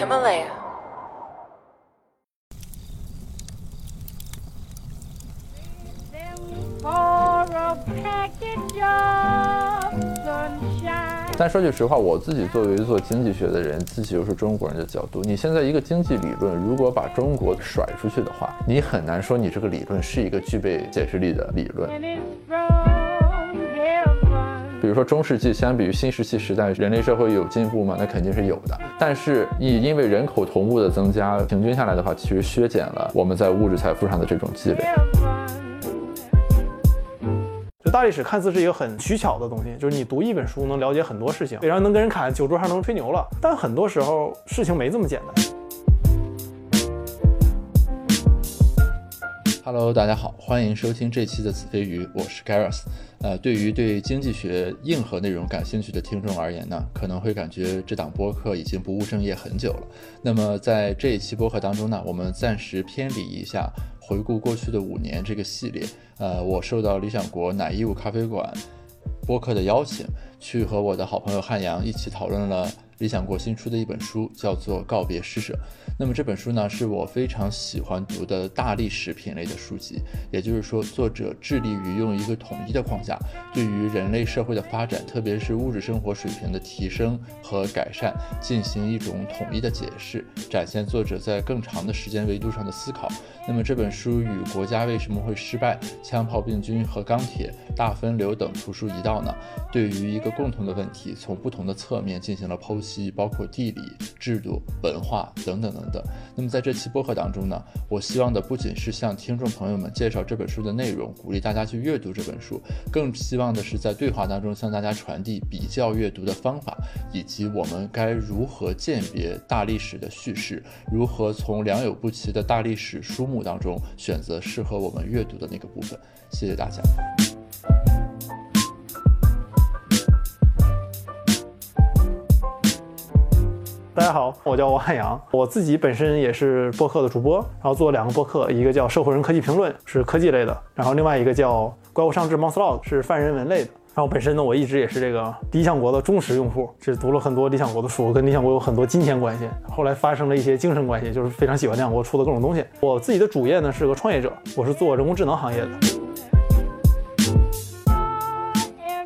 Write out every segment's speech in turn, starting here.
Himalaya. for a package of sunshine. 但说句实话，我自己作为做经济学的人，自己又是中国人的角度，你现在一个经济理论，如果把中国甩出去的话，你很难说你这个理论是一个具备解释力的理论。比如说中世纪相比于新石器时代，人类社会有进步吗？那肯定是有的。但是你因为人口同步的增加，平均下来的话，其实削减了我们在物质财富上的这种积累。就大历史看似是一个很取巧的东西，就是你读一本书能了解很多事情，然后能跟人侃酒桌上能吹牛了。但很多时候事情没这么简单。Hello，大家好，欢迎收听这期的子非鱼，我是 Gareth。呃，对于对经济学硬核内容感兴趣的听众而言呢，可能会感觉这档播客已经不务正业很久了。那么在这一期播客当中呢，我们暂时偏离一下回顾过去的五年这个系列。呃，我受到理想国奶义务咖啡馆播客的邀请，去和我的好朋友汉阳一起讨论了理想国新出的一本书，叫做《告别施舍》。那么这本书呢，是我非常喜欢读的大历史品类的书籍，也就是说，作者致力于用一个统一的框架，对于人类社会的发展，特别是物质生活水平的提升和改善，进行一种统一的解释，展现作者在更长的时间维度上的思考。那么这本书与《国家为什么会失败》《枪炮、病菌和钢铁》《大分流》等图书一道呢，对于一个共同的问题，从不同的侧面进行了剖析，包括地理、制度、文化等等等等。那么在这期播客当中呢，我希望的不仅是向听众朋友们介绍这本书的内容，鼓励大家去阅读这本书，更希望的是在对话当中向大家传递比较阅读的方法，以及我们该如何鉴别大历史的叙事，如何从良莠不齐的大历史书目当中选择适合我们阅读的那个部分。谢谢大家。大家好，我叫王汉阳，我自己本身也是播客的主播，然后做两个播客，一个叫《社会人科技评论》，是科技类的，然后另外一个叫《怪物上志 Monster Log》，是泛人文类的。然后本身呢，我一直也是这个理想国的忠实用户，是读了很多理想国的书，跟理想国有很多金钱关系。后来发生了一些精神关系，就是非常喜欢理想国出的各种东西。我自己的主业呢是个创业者，我是做人工智能行业的。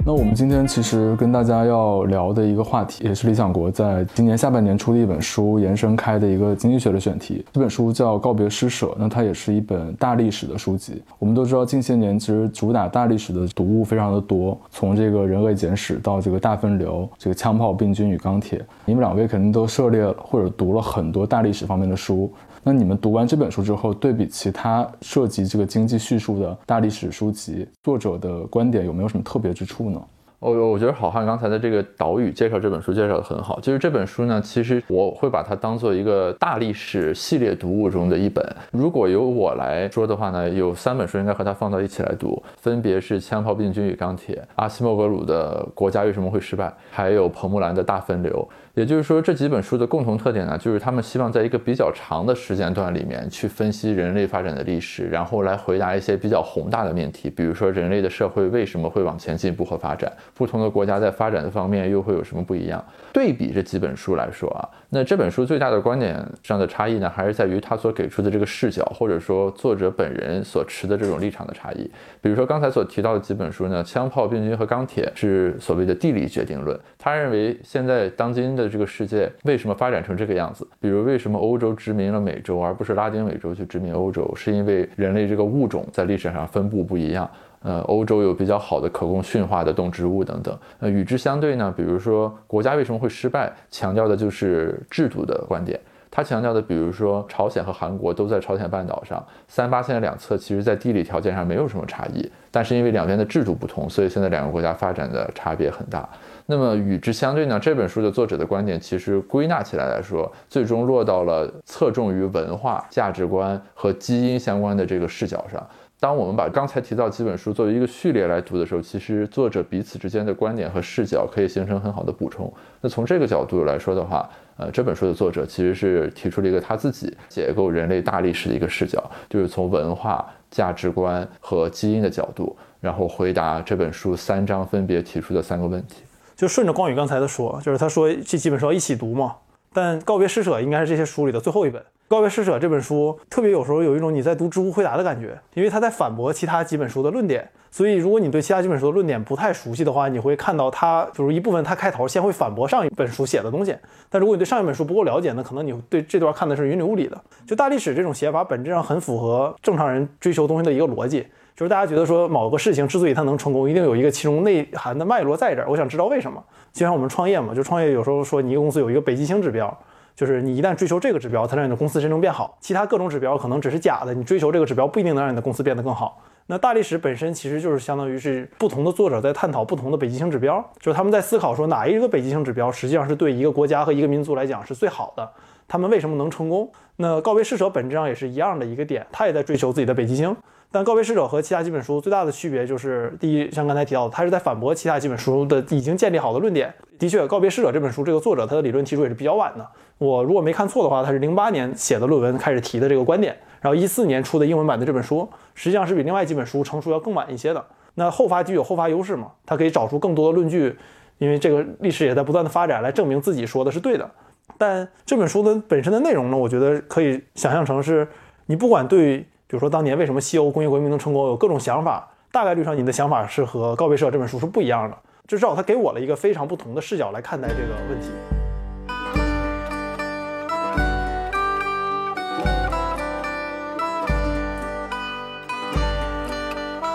那我们今天其实跟大家要聊的一个话题，也是理想国在今年下半年出的一本书延伸开的一个经济学的选题。这本书叫《告别施舍》，那它也是一本大历史的书籍。我们都知道，近些年其实主打大历史的读物非常的多，从这个人类简史到这个大分流，这个枪炮、病菌与钢铁，你们两位肯定都涉猎或者读了很多大历史方面的书。那你们读完这本书之后，对比其他涉及这个经济叙述的大历史书籍，作者的观点有没有什么特别之处呢？我我觉得好汉刚才的这个导语介绍这本书介绍的很好，就是这本书呢，其实我会把它当做一个大历史系列读物中的一本。如果由我来说的话呢，有三本书应该和它放到一起来读，分别是《枪炮、病菌与钢铁》、阿西莫格鲁的《国家为什么会失败》，还有彭木兰的《大分流》。也就是说，这几本书的共同特点呢，就是他们希望在一个比较长的时间段里面去分析人类发展的历史，然后来回答一些比较宏大的命题，比如说人类的社会为什么会往前进步和发展，不同的国家在发展的方面又会有什么不一样。对比这几本书来说啊，那这本书最大的观点上的差异呢，还是在于它所给出的这个视角，或者说作者本人所持的这种立场的差异。比如说刚才所提到的几本书呢，《枪炮、病菌和钢铁》是所谓的地理决定论，他认为现在当今的这个世界为什么发展成这个样子？比如为什么欧洲殖民了美洲，而不是拉丁美洲去殖民欧洲？是因为人类这个物种在历史上分布不一样。呃，欧洲有比较好的可供驯化的动植物等等。呃，与之相对呢，比如说国家为什么会失败，强调的就是制度的观点。他强调的，比如说朝鲜和韩国都在朝鲜半岛上，三八线的两侧其实在地理条件上没有什么差异，但是因为两边的制度不同，所以现在两个国家发展的差别很大。那么与之相对呢，这本书的作者的观点其实归纳起来来说，最终落到了侧重于文化、价值观和基因相关的这个视角上。当我们把刚才提到几本书作为一个序列来读的时候，其实作者彼此之间的观点和视角可以形成很好的补充。那从这个角度来说的话，呃，这本书的作者其实是提出了一个他自己解构人类大历史的一个视角，就是从文化、价值观和基因的角度，然后回答这本书三章分别提出的三个问题。就顺着光宇刚才的说，就是他说这几本书要一起读嘛。但《告别施舍》应该是这些书里的最后一本。《告别施舍》这本书特别有时候有一种你在读知乎回答的感觉，因为他在反驳其他几本书的论点。所以如果你对其他几本书的论点不太熟悉的话，你会看到他就是一部分他开头先会反驳上一本书写的东西。但如果你对上一本书不够了解，那可能你对这段看的是云里雾里的。就大历史这种写法本质上很符合正常人追求东西的一个逻辑，就是大家觉得说某个事情之所以它能成功，一定有一个其中内涵的脉络在这儿。我想知道为什么。就像我们创业嘛，就创业有时候说你一个公司有一个北极星指标。就是你一旦追求这个指标，才让你的公司真正变好。其他各种指标可能只是假的，你追求这个指标不一定能让你的公司变得更好。那大历史本身其实就是相当于是不同的作者在探讨不同的北极星指标，就是他们在思考说哪一个北极星指标实际上是对一个国家和一个民族来讲是最好的，他们为什么能成功？那告别逝者本质上也是一样的一个点，他也在追求自己的北极星。但告别逝者和其他几本书最大的区别就是，第一，像刚才提到的，他是在反驳其他几本书的已经建立好的论点。的确，告别逝者这本书这个作者他的理论提出也是比较晚的。我如果没看错的话，他是零八年写的论文开始提的这个观点，然后一四年出的英文版的这本书，实际上是比另外几本书成熟要更晚一些的。那后发具有后发优势嘛？他可以找出更多的论据，因为这个历史也在不断的发展，来证明自己说的是对的。但这本书的本身的内容呢，我觉得可以想象成是，你不管对，比如说当年为什么西欧工业革命能成功，有各种想法，大概率上你的想法是和告别社这本书是不一样的。至少他给我了一个非常不同的视角来看待这个问题。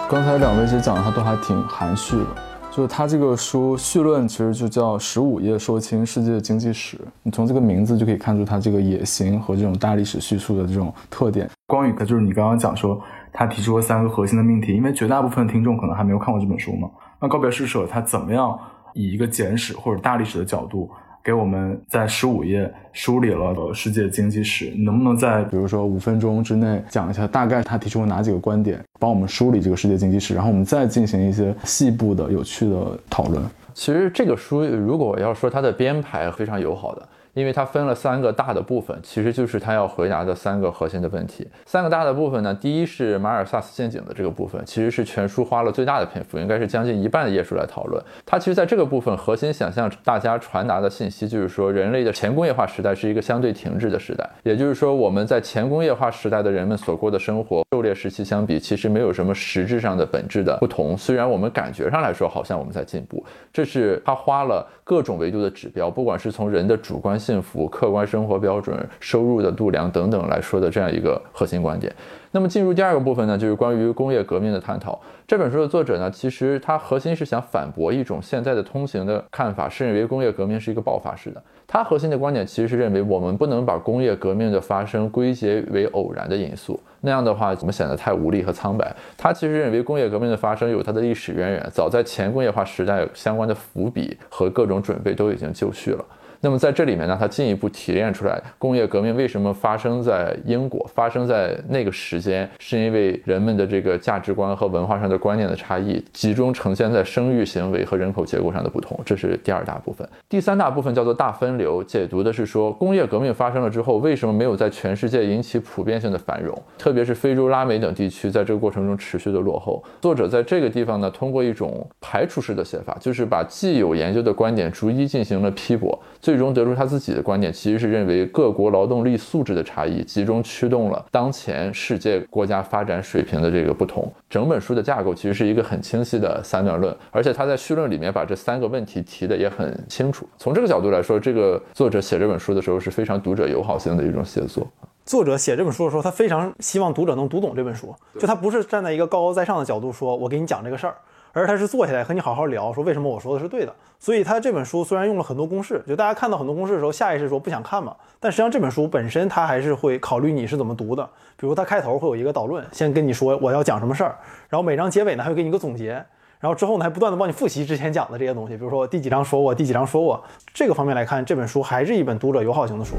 刚才两位其实讲的他都还挺含蓄的，就是他这个书序论其实就叫十五页说清世界经济史，你从这个名字就可以看出他这个野心和这种大历史叙述的这种特点。光宇，他就是你刚刚讲说他提出了三个核心的命题，因为绝大部分听众可能还没有看过这本书嘛。那告别施舍他怎么样以一个简史或者大历史的角度？给我们在十五页梳理了世界经济史，能不能在比如说五分钟之内讲一下大概他提出了哪几个观点，帮我们梳理这个世界经济史，然后我们再进行一些细部的有趣的讨论。其实这个书如果要说它的编排非常友好的。因为它分了三个大的部分，其实就是他要回答的三个核心的问题。三个大的部分呢，第一是马尔萨斯陷阱的这个部分，其实是全书花了最大的篇幅，应该是将近一半的页数来讨论。它其实在这个部分核心想向大家传达的信息，就是说人类的前工业化时代是一个相对停滞的时代，也就是说我们在前工业化时代的人们所过的生活，狩猎时期相比，其实没有什么实质上的本质的不同。虽然我们感觉上来说好像我们在进步，这是他花了各种维度的指标，不管是从人的主观。幸福、客观生活标准、收入的度量等等来说的这样一个核心观点。那么进入第二个部分呢，就是关于工业革命的探讨。这本书的作者呢，其实他核心是想反驳一种现在的通行的看法，是认为工业革命是一个爆发式的。他核心的观点其实是认为，我们不能把工业革命的发生归结为偶然的因素，那样的话怎么显得太无力和苍白。他其实认为，工业革命的发生有它的历史渊源，早在前工业化时代，相关的伏笔和各种准备都已经就绪了。那么在这里面呢，它进一步提炼出来，工业革命为什么发生在英国，发生在那个时间，是因为人们的这个价值观和文化上的观念的差异，集中呈现在生育行为和人口结构上的不同，这是第二大部分。第三大部分叫做大分流，解读的是说，工业革命发生了之后，为什么没有在全世界引起普遍性的繁荣，特别是非洲、拉美等地区，在这个过程中持续的落后。作者在这个地方呢，通过一种排除式的写法，就是把既有研究的观点逐一进行了批驳。最终得出他自己的观点，其实是认为各国劳动力素质的差异，集中驱动了当前世界国家发展水平的这个不同。整本书的架构其实是一个很清晰的三段论，而且他在序论里面把这三个问题提的也很清楚。从这个角度来说，这个作者写这本书的时候是非常读者友好性的一种写作。作者写这本书的时候，他非常希望读者能读懂这本书，就他不是站在一个高高在上的角度说，我给你讲这个事儿。而他是坐下来和你好好聊，说为什么我说的是对的。所以他这本书虽然用了很多公式，就大家看到很多公式的时候，下意识说不想看嘛。但实际上这本书本身，他还是会考虑你是怎么读的。比如他开头会有一个导论，先跟你说我要讲什么事儿，然后每章结尾呢还会给你一个总结，然后之后呢还不断的帮你复习之前讲的这些东西。比如说第几章说过，第几章说过。这个方面来看，这本书还是一本读者友好型的书。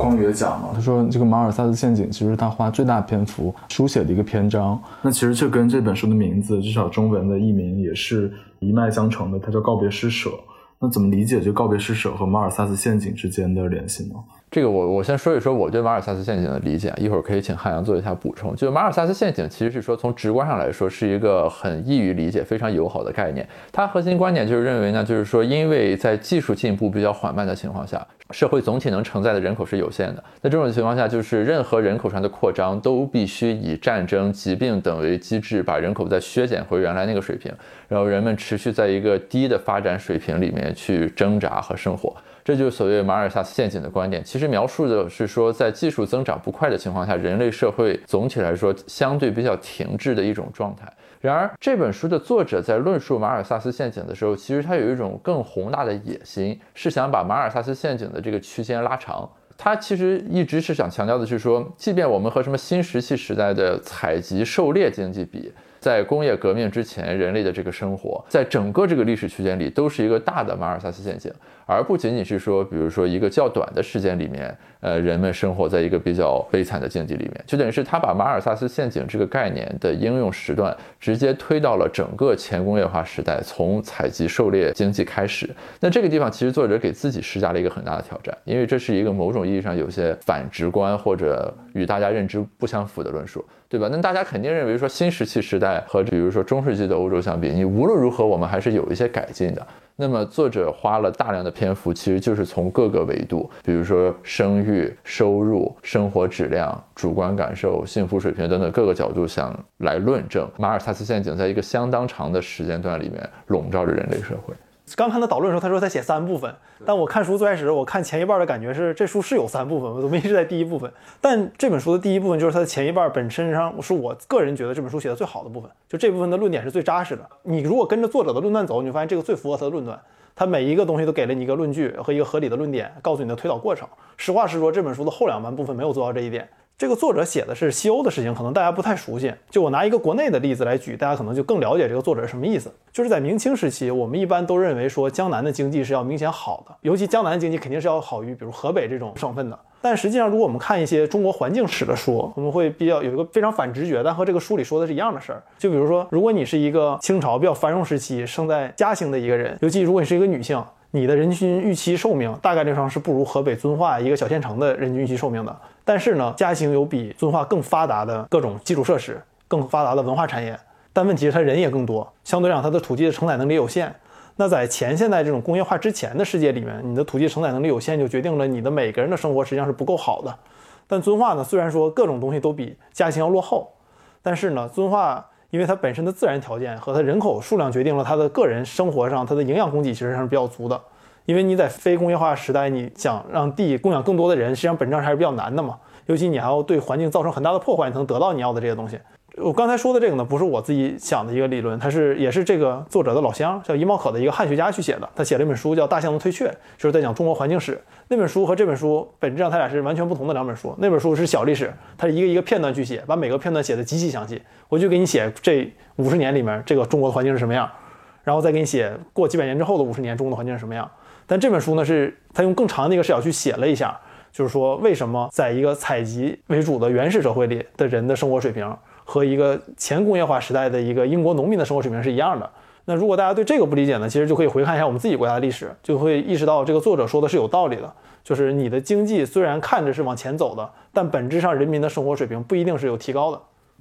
光宇也讲嘛，他说这个马尔萨斯陷阱其实他花最大篇幅书写的一个篇章。那其实这跟这本书的名字，至少中文的译名也是一脉相承的，它叫告别施舍。那怎么理解这个告别施舍和马尔萨斯陷阱之间的联系呢？这个我我先说一说我对马尔萨斯陷阱的理解，一会儿可以请汉阳做一下补充。就是马尔萨斯陷阱其实是说从直观上来说是一个很易于理解、非常友好的概念。它核心观点就是认为呢，就是说因为在技术进步比较缓慢的情况下，社会总体能承载的人口是有限的。在这种情况下，就是任何人口上的扩张都必须以战争、疾病等为机制，把人口再削减回原来那个水平，然后人们持续在一个低的发展水平里面去挣扎和生活。这就是所谓马尔萨斯陷阱的观点。其实描述的是说，在技术增长不快的情况下，人类社会总体来说相对比较停滞的一种状态。然而，这本书的作者在论述马尔萨斯陷阱的时候，其实他有一种更宏大的野心，是想把马尔萨斯陷阱的这个区间拉长。他其实一直是想强调的是说，即便我们和什么新石器时代的采集狩猎经济比，在工业革命之前，人类的这个生活，在整个这个历史区间里，都是一个大的马尔萨斯陷阱。而不仅仅是说，比如说一个较短的时间里面，呃，人们生活在一个比较悲惨的境地里面，就等于是他把马尔萨斯陷阱这个概念的应用时段直接推到了整个前工业化时代，从采集狩猎经济开始。那这个地方其实作者给自己施加了一个很大的挑战，因为这是一个某种意义上有些反直观或者与大家认知不相符的论述，对吧？那大家肯定认为说新石器时代和比如说中世纪的欧洲相比，你无论如何我们还是有一些改进的。那么作者花了大量的篇幅，其实就是从各个维度，比如说生育、收入、生活质量、主观感受、幸福水平等等各个角度，想来论证马尔萨斯陷阱在一个相当长的时间段里面笼罩着人类社会。刚看他导论的时候，他说他写三部分，但我看书最开始，我看前一半的感觉是这书是有三部分，我怎么一直在第一部分？但这本书的第一部分就是它的前一半本身上是我个人觉得这本书写的最好的部分，就这部分的论点是最扎实的。你如果跟着作者的论断走，你会发现这个最符合他的论断，他每一个东西都给了你一个论据和一个合理的论点，告诉你的推导过程。实话实说，这本书的后两半部分没有做到这一点。这个作者写的是西欧的事情，可能大家不太熟悉。就我拿一个国内的例子来举，大家可能就更了解这个作者是什么意思。就是在明清时期，我们一般都认为说江南的经济是要明显好的，尤其江南经济肯定是要好于比如河北这种省份的。但实际上，如果我们看一些中国环境史的书，我们会比较有一个非常反直觉，但和这个书里说的是一样的事儿。就比如说，如果你是一个清朝比较繁荣时期生在嘉兴的一个人，尤其如果你是一个女性，你的人均预期寿命大概率上是不如河北遵化一个小县城的人均预期寿命的。但是呢，嘉兴有比遵化更发达的各种基础设施，更发达的文化产业。但问题是，它人也更多，相对来讲，它的土地的承载能力有限。那在前现代这种工业化之前的世界里面，你的土地承载能力有限，就决定了你的每个人的生活实际上是不够好的。但遵化呢，虽然说各种东西都比嘉兴要落后，但是呢，遵化因为它本身的自然条件和它人口数量决定了它的个人生活上它的营养供给其实上是比较足的。因为你在非工业化时代，你想让地供养更多的人，实际上本质上还是比较难的嘛。尤其你还要对环境造成很大的破坏，才能得到你要的这些东西。我刚才说的这个呢，不是我自己想的一个理论，它是也是这个作者的老乡叫伊茂可的一个汉学家去写的。他写了一本书叫《大象的退却》，就是在讲中国环境史。那本书和这本书本质上它俩是完全不同的两本书。那本书是小历史，它是一个一个片段去写，把每个片段写的极其详细。我就给你写这五十年里面这个中国的环境是什么样，然后再给你写过几百年之后的五十年中国的环境是什么样。但这本书呢，是他用更长的一个视角去写了一下，就是说为什么在一个采集为主的原始社会里的人的生活水平和一个前工业化时代的一个英国农民的生活水平是一样的。那如果大家对这个不理解呢，其实就可以回看一下我们自己国家的历史，就会意识到这个作者说的是有道理的。就是你的经济虽然看着是往前走的，但本质上人民的生活水平不一定是有提高的。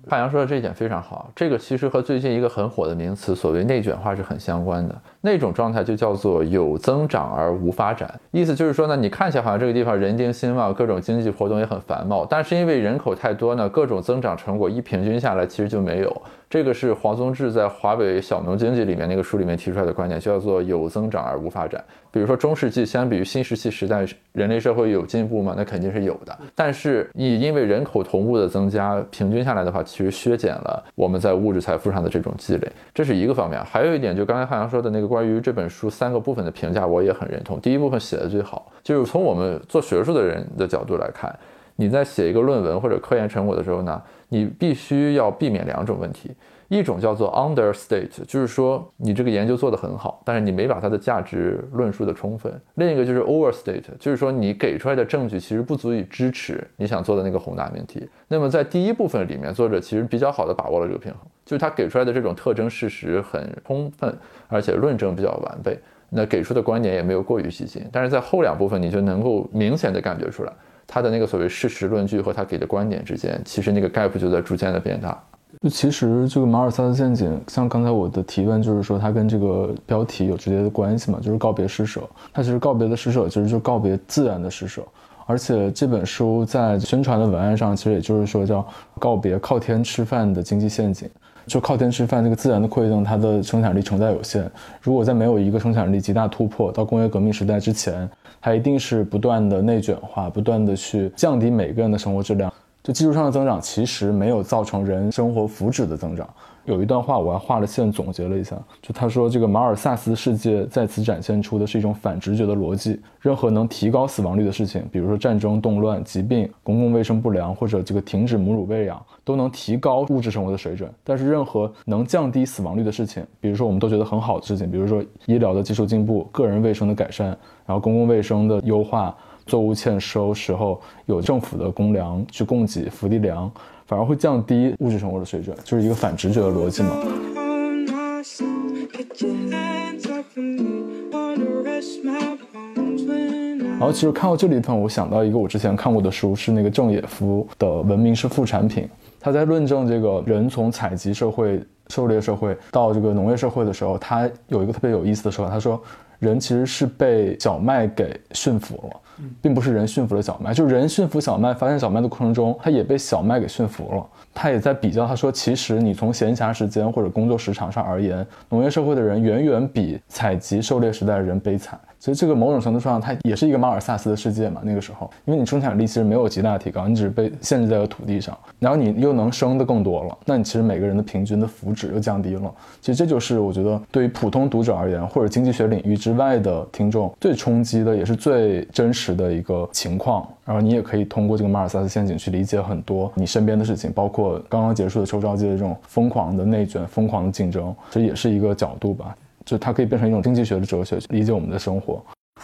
汉阳说的这一点非常好，这个其实和最近一个很火的名词所谓内卷化是很相关的。那种状态就叫做有增长而无发展，意思就是说呢，你看起来好像这个地方人丁兴旺，各种经济活动也很繁茂，但是因为人口太多呢，各种增长成果一平均下来其实就没有。这个是黄宗智在《华北小农经济》里面那个书里面提出来的观点，叫做有增长而无发展。比如说中世纪相比于新石器时代，人类社会有进步吗？那肯定是有的。但是你因为人口同步的增加，平均下来的话，其实削减了我们在物质财富上的这种积累，这是一个方面。还有一点，就刚才汉阳说的那个关于这本书三个部分的评价，我也很认同。第一部分写的最好，就是从我们做学术的人的角度来看，你在写一个论文或者科研成果的时候呢，你必须要避免两种问题。一种叫做 understate，就是说你这个研究做得很好，但是你没把它的价值论述的充分；另一个就是 overstate，就是说你给出来的证据其实不足以支持你想做的那个宏大命题。那么在第一部分里面，作者其实比较好的把握了这个平衡，就是他给出来的这种特征事实很充分，而且论证比较完备。那给出的观点也没有过于激进。但是在后两部分，你就能够明显的感觉出来，他的那个所谓事实论据和他给的观点之间，其实那个 gap 就在逐渐的变大。就其实这个马尔萨斯陷阱，像刚才我的提问就是说，它跟这个标题有直接的关系嘛，就是告别施舍。它其实告别的施舍，其实就告别自然的施舍。而且这本书在宣传的文案上，其实也就是说叫告别靠天吃饭的经济陷阱。就靠天吃饭，这个自然的馈赠，它的生产力承载有限。如果在没有一个生产力极大突破到工业革命时代之前，它一定是不断的内卷化，不断的去降低每个人的生活质量。就技术上的增长，其实没有造成人生活福祉的增长。有一段话，我还画了线总结了一下，就他说，这个马尔萨斯世界在此展现出的是一种反直觉的逻辑。任何能提高死亡率的事情，比如说战争、动乱、疾病、公共卫生不良，或者这个停止母乳喂养，都能提高物质生活的水准。但是，任何能降低死亡率的事情，比如说我们都觉得很好的事情，比如说医疗的技术进步、个人卫生的改善，然后公共卫生的优化、作物欠收时候有政府的公粮去供给、福利粮。反而会降低物质生活的水准，就是一个反直觉的逻辑嘛。然后其实看到这里头，我想到一个我之前看过的书，是那个郑也夫的《文明是副产品》，他在论证这个人从采集社会、狩猎社会到这个农业社会的时候，他有一个特别有意思的说法，他说人其实是被小麦给驯服了。并不是人驯服了小麦，就是人驯服小麦，发现小麦的过程中，他也被小麦给驯服了。他也在比较，他说，其实你从闲暇时间或者工作时长上而言，农业社会的人远远比采集狩猎时代的人悲惨。所以这个某种程度上，它也是一个马尔萨斯的世界嘛。那个时候，因为你生产力其实没有极大提高，你只是被限制在了土地上，然后你又能生的更多了，那你其实每个人的平均的福祉又降低了。其实这就是我觉得对于普通读者而言，或者经济学领域之外的听众最冲击的，也是最真实的一个情况。然后你也可以通过这个马尔萨斯陷阱去理解很多你身边的事情，包括刚刚结束的秋招季的这种疯狂的内卷、疯狂的竞争，这也是一个角度吧。就它可以变成一种经济学的哲学，理解我们的生活。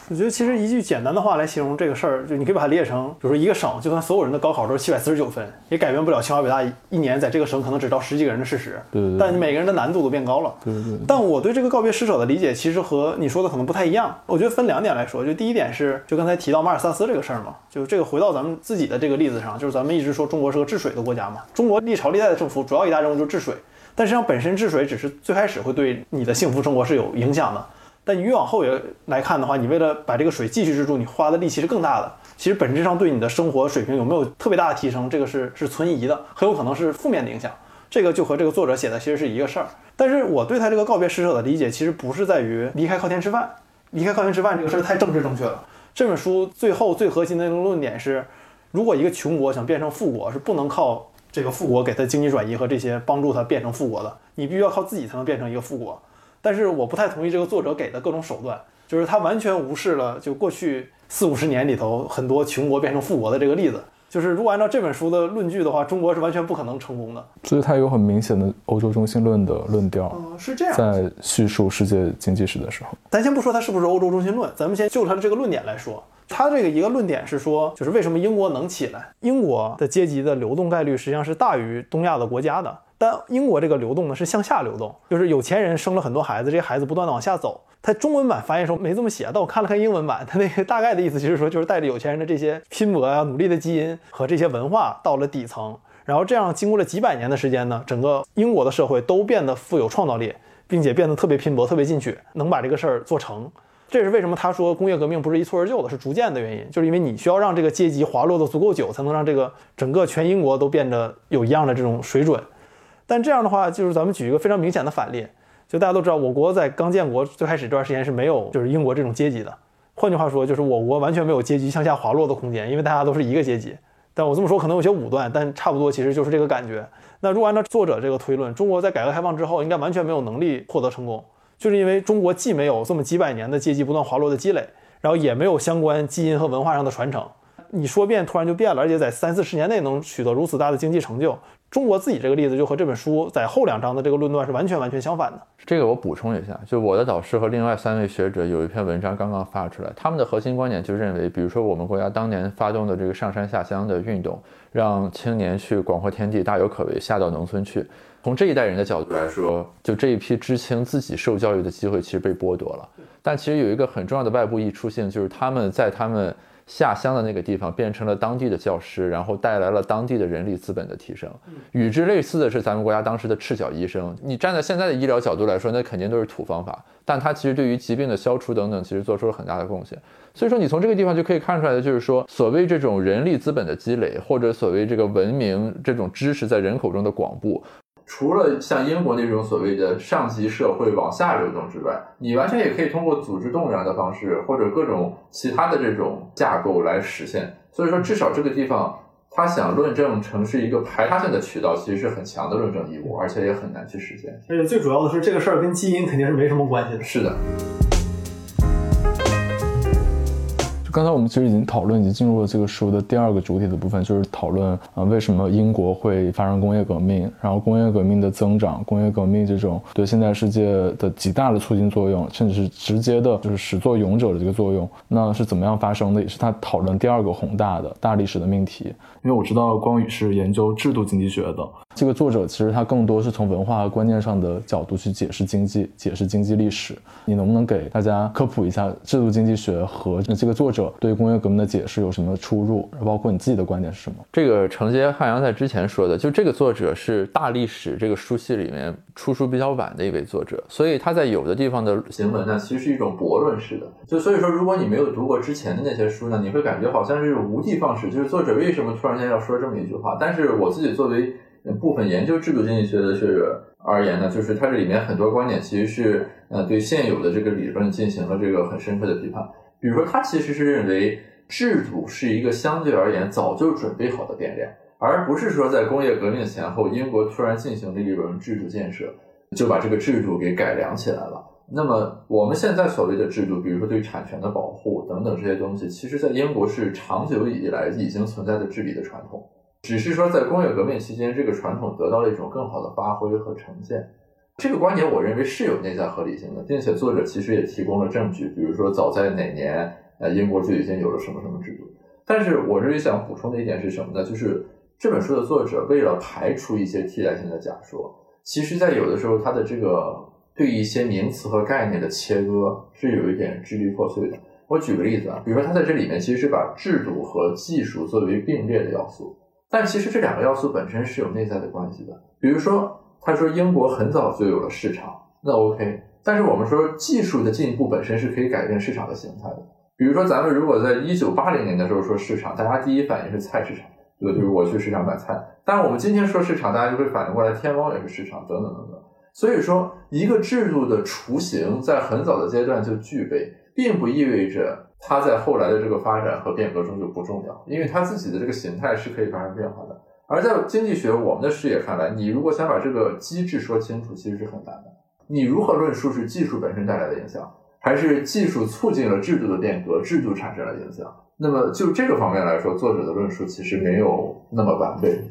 我觉得其实一句简单的话来形容这个事儿，就你可以把它理解成，比如说一个省，就算所有人的高考都是七百四十九分，也改变不了清华北大一年在这个省可能只招十几个人的事实。对对。但每个人的难度都变高了。对对。但我对这个告别施舍的理解，其实和你说的可能不太一样。我觉得分两点来说，就第一点是，就刚才提到马尔萨斯这个事儿嘛，就这个回到咱们自己的这个例子上，就是咱们一直说中国是个治水的国家嘛，中国历朝历代的政府主要一大任务就是治水。但实际上，本身治水只是最开始会对你的幸福生活是有影响的。但你越往后也来看的话，你为了把这个水继续治住，你花的力气是更大的。其实本质上对你的生活水平有没有特别大的提升，这个是是存疑的，很有可能是负面的影响。这个就和这个作者写的其实是一个事儿。但是我对他这个告别施舍的理解，其实不是在于离开靠天吃饭，离开靠天吃饭这个事儿太政治正确了。这本书最后最核心的那个论点是，如果一个穷国想变成富国，是不能靠。这个富国给他经济转移和这些帮助他变成富国的，你必须要靠自己才能变成一个富国。但是我不太同意这个作者给的各种手段，就是他完全无视了就过去四五十年里头很多穷国变成富国的这个例子。就是如果按照这本书的论据的话，中国是完全不可能成功的。所以他有很明显的欧洲中心论的论调，是这样。在叙述世界经济史的时候，咱先不说它是不是欧洲中心论，咱们先就它的这个论点来说。他这个一个论点是说，就是为什么英国能起来？英国的阶级的流动概率实际上是大于东亚的国家的。但英国这个流动呢是向下流动，就是有钱人生了很多孩子，这些孩子不断的往下走。他中文版翻译时候没这么写，但我看了看英文版，他那个大概的意思就是说，就是带着有钱人的这些拼搏啊、努力的基因和这些文化到了底层，然后这样经过了几百年的时间呢，整个英国的社会都变得富有创造力，并且变得特别拼搏、特别进取，能把这个事儿做成。这是为什么他说工业革命不是一蹴而就的，是逐渐的原因，就是因为你需要让这个阶级滑落的足够久，才能让这个整个全英国都变得有一样的这种水准。但这样的话，就是咱们举一个非常明显的反例，就大家都知道，我国在刚建国最开始这段时间是没有就是英国这种阶级的。换句话说，就是我国完全没有阶级向下滑落的空间，因为大家都是一个阶级。但我这么说可能有些武断，但差不多其实就是这个感觉。那如果按照作者这个推论，中国在改革开放之后应该完全没有能力获得成功。就是因为中国既没有这么几百年的阶级不断滑落的积累，然后也没有相关基因和文化上的传承，你说变突然就变了，而且在三四十年内能取得如此大的经济成就，中国自己这个例子就和这本书在后两章的这个论断是完全完全相反的。这个我补充一下，就我的导师和另外三位学者有一篇文章刚刚发出来，他们的核心观点就认为，比如说我们国家当年发动的这个上山下乡的运动，让青年去广阔天地大有可为，下到农村去。从这一代人的角度来说，就这一批知青自己受教育的机会其实被剥夺了。但其实有一个很重要的外部溢出性，就是他们在他们下乡的那个地方变成了当地的教师，然后带来了当地的人力资本的提升。与之类似的是咱们国家当时的赤脚医生。你站在现在的医疗角度来说，那肯定都是土方法，但他其实对于疾病的消除等等，其实做出了很大的贡献。所以说，你从这个地方就可以看出来的，就是说，所谓这种人力资本的积累，或者所谓这个文明这种知识在人口中的广布。除了像英国那种所谓的上级社会往下流动之外，你完全也可以通过组织动员的方式，或者各种其他的这种架构来实现。所以说，至少这个地方，他想论证成是一个排他性的渠道，其实是很强的论证义务，而且也很难去实现。而且最主要的是，这个事儿跟基因肯定是没什么关系的。是的。刚才我们其实已经讨论，已经进入了这个书的第二个主体的部分，就是讨论啊为什么英国会发生工业革命，然后工业革命的增长，工业革命这种对现代世界的极大的促进作用，甚至是直接的，就是始作俑者的这个作用，那是怎么样发生的？也是他讨论第二个宏大的大历史的命题。因为我知道光宇是研究制度经济学的，这个作者其实他更多是从文化和观念上的角度去解释经济，解释经济历史。你能不能给大家科普一下制度经济学和这个作者？对工业革命的解释有什么出入？包括你自己的观点是什么？这个承接汉阳在之前说的，就这个作者是大历史这个书系里面出书比较晚的一位作者，所以他在有的地方的行文呢，其实是一种驳论式的。就所以说，如果你没有读过之前的那些书呢，你会感觉好像是无的放矢，就是作者为什么突然间要说这么一句话？但是我自己作为部分研究制度经济学的学者而言呢，就是它这里面很多观点其实是呃对现有的这个理论进行了这个很深刻的批判。比如说，他其实是认为制度是一个相对而言早就准备好的变量，而不是说在工业革命前后，英国突然进行了一轮制度建设，就把这个制度给改良起来了。那么我们现在所谓的制度，比如说对产权的保护等等这些东西，其实在英国是长久以来已经存在的治理的传统，只是说在工业革命期间，这个传统得到了一种更好的发挥和呈现。这个观点，我认为是有内在合理性的，并且作者其实也提供了证据，比如说早在哪年，呃，英国就已经有了什么什么制度。但是我这里想补充的一点是什么呢？就是这本书的作者为了排除一些替代性的假说，其实在有的时候他的这个对一些名词和概念的切割是有一点支离破碎的。我举个例子啊，比如说他在这里面其实是把制度和技术作为并列的要素，但其实这两个要素本身是有内在的关系的，比如说。他说英国很早就有了市场，那 OK。但是我们说技术的进步本身是可以改变市场的形态的。比如说咱们如果在一九八零年的时候说市场，大家第一反应是菜市场，对吧？就是我去市场买菜。但我们今天说市场，大家就会反应过来天猫也是市场，等等等等。所以说，一个制度的雏形在很早的阶段就具备，并不意味着它在后来的这个发展和变革中就不重要，因为它自己的这个形态是可以发生变化的。而在经济学我们的视野看来，你如果想把这个机制说清楚，其实是很难的。你如何论述是技术本身带来的影响，还是技术促进了制度的变革，制度产生了影响？那么就这个方面来说，作者的论述其实没有那么完备。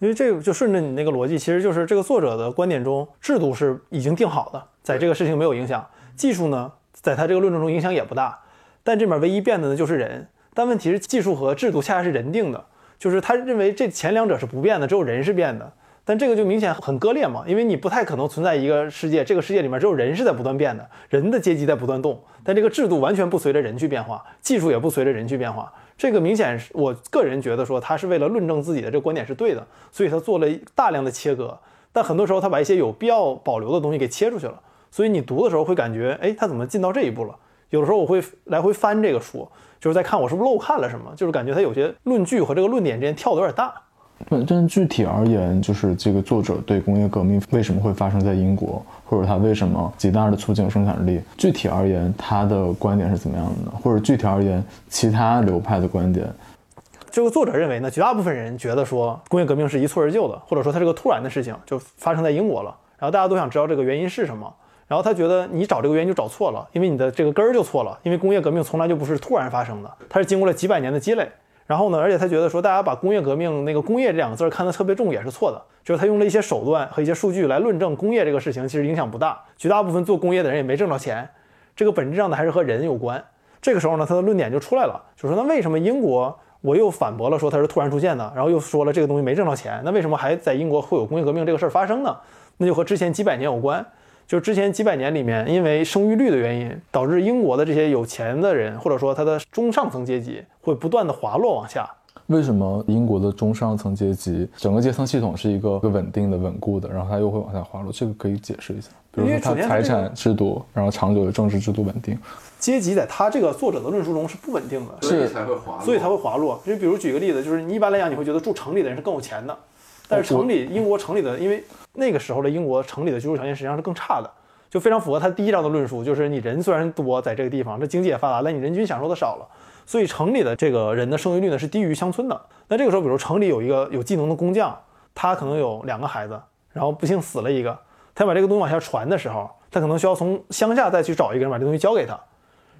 因为这个就顺着你那个逻辑，其实就是这个作者的观点中，制度是已经定好的，在这个事情没有影响。技术呢，在他这个论证中影响也不大。但这面唯一变的呢，就是人。但问题是，技术和制度恰恰是人定的。就是他认为这前两者是不变的，只有人是变的，但这个就明显很割裂嘛，因为你不太可能存在一个世界，这个世界里面只有人是在不断变的，人的阶级在不断动，但这个制度完全不随着人去变化，技术也不随着人去变化，这个明显是我个人觉得说他是为了论证自己的这个观点是对的，所以他做了大量的切割，但很多时候他把一些有必要保留的东西给切出去了，所以你读的时候会感觉，哎，他怎么进到这一步了？有的时候我会来回翻这个书。就是在看我是不是漏看了什么，就是感觉他有些论据和这个论点之间跳的有点大。但，但具体而言，就是这个作者对工业革命为什么会发生在英国，或者他为什么极大的促进生产力，具体而言他的观点是怎么样的呢？或者具体而言其他流派的观点？这个作者认为呢，绝大部分人觉得说工业革命是一蹴而就的，或者说它是个突然的事情，就发生在英国了，然后大家都想知道这个原因是什么。然后他觉得你找这个原因就找错了，因为你的这个根儿就错了。因为工业革命从来就不是突然发生的，它是经过了几百年的积累。然后呢，而且他觉得说大家把工业革命那个“工业”这两个字看得特别重也是错的，就是他用了一些手段和一些数据来论证工业这个事情其实影响不大，绝大部分做工业的人也没挣着钱，这个本质上的还是和人有关。这个时候呢，他的论点就出来了，就说那为什么英国我又反驳了说它是突然出现的，然后又说了这个东西没挣着钱，那为什么还在英国会有工业革命这个事儿发生呢？那就和之前几百年有关。就是之前几百年里面，因为生育率的原因，导致英国的这些有钱的人，或者说他的中上层阶级，会不断的滑落往下。为什么英国的中上层阶级整个阶层系统是一个稳定的、稳固的，然后它又会往下滑落？这个可以解释一下。比如因为说它财产制度，然后长久的政治制度稳定。阶级在他这个作者的论述中是不稳定的，所以才会滑落所以才会滑落。就比如举个例子，就是你一般来讲你会觉得住城里的人是更有钱的，但是城里英国城里的，因为那个时候的英国城里的居住条件实际上是更差的，就非常符合他第一章的论述，就是你人虽然多在这个地方，这经济也发达，但你人均享受的少了，所以城里的这个人的生育率呢是低于乡村的。那这个时候，比如城里有一个有技能的工匠，他可能有两个孩子，然后不幸死了一个，他把这个东西往下传的时候，他可能需要从乡下再去找一个人把这东西交给他。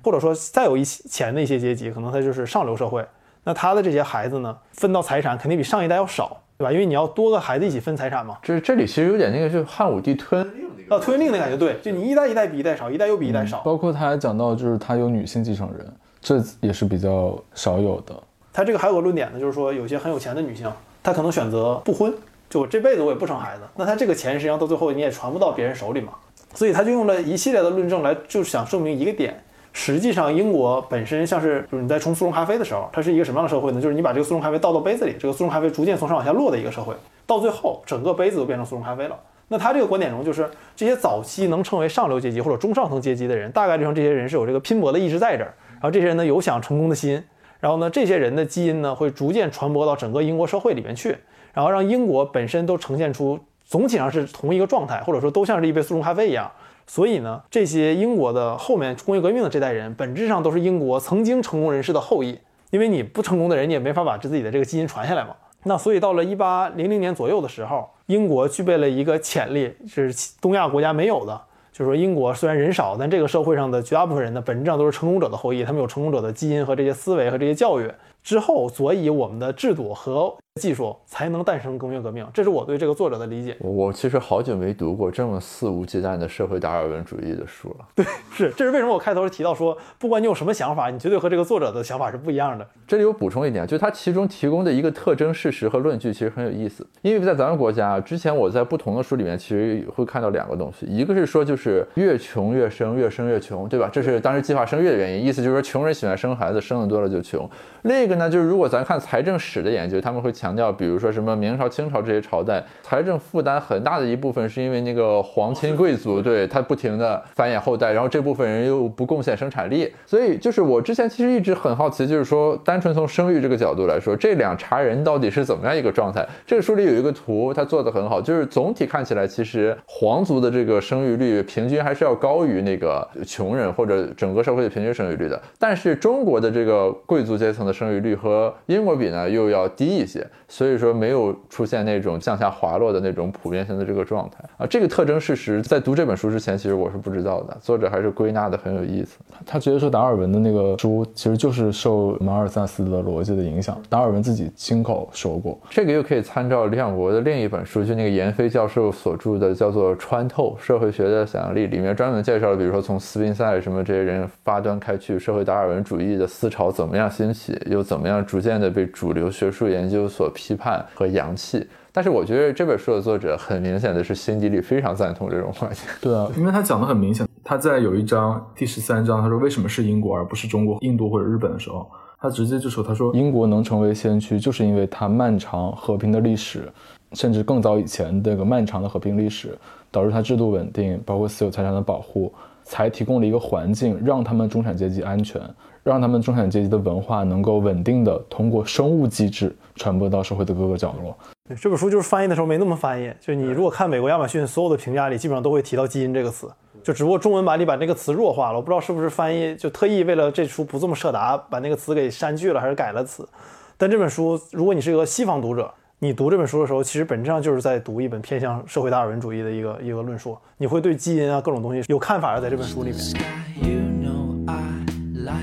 或者说再有一些钱的一些阶级，可能他就是上流社会，那他的这些孩子呢，分到财产肯定比上一代要少，对吧？因为你要多个孩子一起分财产嘛。这这里其实有点那个，就汉武帝吞令那个啊，吞令的感觉，对，就你一代一代比一代少，一代又比一代少。包括他还讲到，就是他有女性继承人，这也是比较少有的。他这个还有个论点呢，就是说有些很有钱的女性，她可能选择不婚，就我这辈子我也不生孩子，那她这个钱实际上到最后你也传不到别人手里嘛。所以他就用了一系列的论证来，就是想证明一个点。实际上，英国本身像是，就是你在冲速溶咖啡的时候，它是一个什么样的社会呢？就是你把这个速溶咖啡倒到杯子里，这个速溶咖啡逐渐从上往下落的一个社会，到最后整个杯子都变成速溶咖啡了。那他这个观点中，就是这些早期能称为上流阶级或者中上层阶级的人，大概率上这些人是有这个拼搏的意志在这儿，然后这些人呢有想成功的心，然后呢这些人的基因呢会逐渐传播到整个英国社会里面去，然后让英国本身都呈现出总体上是同一个状态，或者说都像是一杯速溶咖啡一样。所以呢，这些英国的后面工业革命的这代人，本质上都是英国曾经成功人士的后裔。因为你不成功的人，你也没法把自己的这个基因传下来嘛。那所以到了一八零零年左右的时候，英国具备了一个潜力，是东亚国家没有的。就是说，英国虽然人少，但这个社会上的绝大部分人呢，本质上都是成功者的后裔，他们有成功者的基因和这些思维和这些教育。之后，所以我们的制度和技术才能诞生工业革命。这是我对这个作者的理解。我我其实好久没读过这么肆无忌惮的社会达尔文主义的书了。对 是，这是为什么我开头提到说，不管你有什么想法，你绝对和这个作者的想法是不一样的。这里我补充一点，就是它其中提供的一个特征事实和论据其实很有意思。因为在咱们国家，之前我在不同的书里面其实会看到两个东西，一个是说就是越穷越生，越生越穷，对吧？这是当时计划生育的原因，意思就是说穷人喜欢生孩子，生的多了就穷。另一个呢，就是如果咱看财政史的研究，他们会强调，比如说什么明朝、清朝这些朝代，财政负担很大的一部分是因为那个皇亲贵族对他不停的繁衍后代，然后这部分人又不贡献生产力，所以就是我之前其实一直很好奇，就是说单纯从生育这个角度来说，这两茬人到底是怎么样一个状态？这个书里有一个图，它做的很好，就是总体看起来，其实皇族的这个生育率平均还是要高于那个穷人或者整个社会的平均生育率的，但是中国的这个贵族阶层的生育率和英国比呢又要低一些，所以说没有出现那种向下滑落的那种普遍性的这个状态啊。这个特征事实，在读这本书之前，其实我是不知道的。作者还是归纳的很有意思。他直接说达尔文的那个书其实就是受马尔萨斯的逻辑的影响，达尔文自己亲口说过。这个又可以参照李想国的另一本书，就那个闫飞教授所著的叫做《穿透社会学的想象力》，里面专门介绍了，比如说从斯宾塞什么这些人发端开去，社会达尔文主义的思潮怎么样兴起，又怎么样逐渐的被主流学术研究所批判和洋气。但是我觉得这本书的作者很明显的是心底里非常赞同这种观点。对啊，因为他讲的很明显，他在有一章第十三章，他说为什么是英国而不是中国、印度或者日本的时候，他直接就说，他说英国能成为先驱，就是因为它漫长和平的历史，甚至更早以前这个漫长的和平历史，导致它制度稳定，包括私有财产的保护，才提供了一个环境，让他们中产阶级安全，让他们中产阶级的文化能够稳定的通过生物机制传播到社会的各个角落。对这本书就是翻译的时候没那么翻译，就你如果看美国亚马逊所有的评价里，基本上都会提到基因这个词，就只不过中文版里把那个词弱化了，我不知道是不是翻译就特意为了这书不这么设答，把那个词给删去了，还是改了词。但这本书，如果你是一个西方读者，你读这本书的时候，其实本质上就是在读一本偏向社会达尔文主义的一个一个论述，你会对基因啊各种东西有看法的，在这本书里面。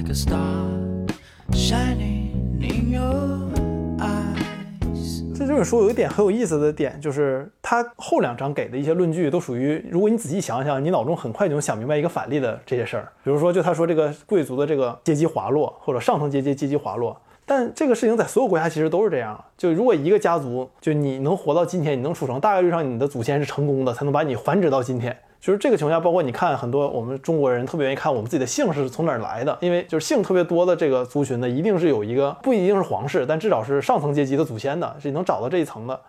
Like star shining in your eyes. 这这本书有一点很有意思的点，就是它后两章给的一些论据都属于，如果你仔细想想，你脑中很快就能想明白一个反例的这些事儿。比如说，就他说这个贵族的这个阶级滑落，或者上层阶级阶级滑落，但这个事情在所有国家其实都是这样。就如果一个家族，就你能活到今天，你能出生，大概率上你的祖先是成功的，才能把你繁殖到今天。就是这个情况下，包括你看很多我们中国人特别愿意看我们自己的姓是从哪儿来的，因为就是姓特别多的这个族群呢，一定是有一个不一定是皇室，但至少是上层阶级的祖先的，是能找到这一层的。